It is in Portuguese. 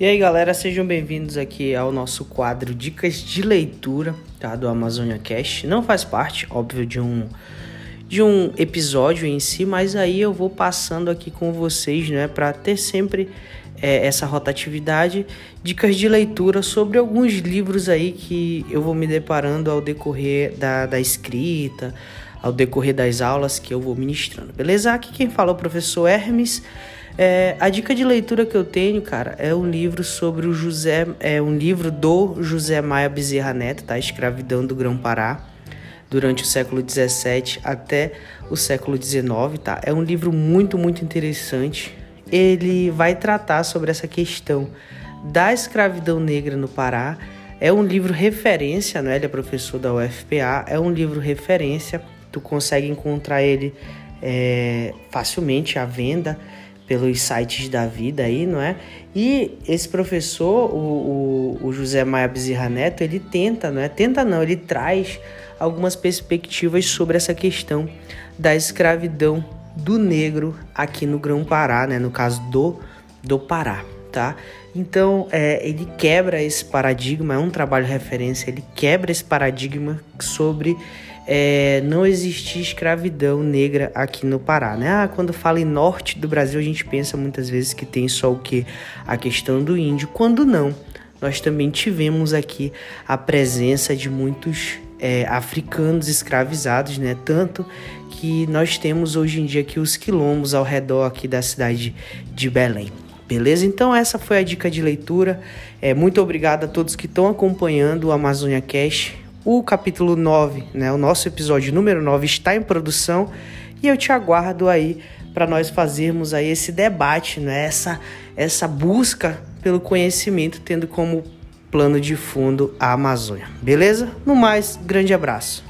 E aí galera, sejam bem-vindos aqui ao nosso quadro Dicas de Leitura tá, do Amazônia Cast. Não faz parte, óbvio, de um, de um episódio em si, mas aí eu vou passando aqui com vocês, né, para ter sempre é, essa rotatividade, dicas de leitura sobre alguns livros aí que eu vou me deparando ao decorrer da, da escrita, ao decorrer das aulas que eu vou ministrando, beleza? Aqui quem fala é o professor Hermes. É, a dica de leitura que eu tenho, cara, é um livro sobre o José, é um livro do José Maia Bezerra Neto, tá? Escravidão do Grão-Pará, durante o século 17 até o século 19, tá? É um livro muito, muito interessante. Ele vai tratar sobre essa questão da escravidão negra no Pará. É um livro referência, né? Ele é professor da UFPA, é um livro referência. Tu consegue encontrar ele é, facilmente à venda pelos sites da vida aí, não é? E esse professor, o, o, o José Maia Bezerra Neto, ele tenta, não é? Tenta não, ele traz algumas perspectivas sobre essa questão da escravidão do negro aqui no Grão-Pará, né? No caso do, do Pará, tá? Então, é, ele quebra esse paradigma, é um trabalho referência, ele quebra esse paradigma sobre é, não existir escravidão negra aqui no Pará, né? Ah, quando fala em norte do Brasil, a gente pensa muitas vezes que tem só o que? A questão do índio, quando não. Nós também tivemos aqui a presença de muitos é, africanos escravizados, né? Tanto que nós temos hoje em dia aqui os quilombos ao redor aqui da cidade de Belém. Beleza? Então essa foi a dica de leitura. É, muito obrigado a todos que estão acompanhando o Amazônia Cash. O capítulo 9, né, o nosso episódio número 9 está em produção e eu te aguardo aí para nós fazermos aí esse debate, né, essa, essa busca pelo conhecimento, tendo como plano de fundo a Amazônia. Beleza? No mais, grande abraço.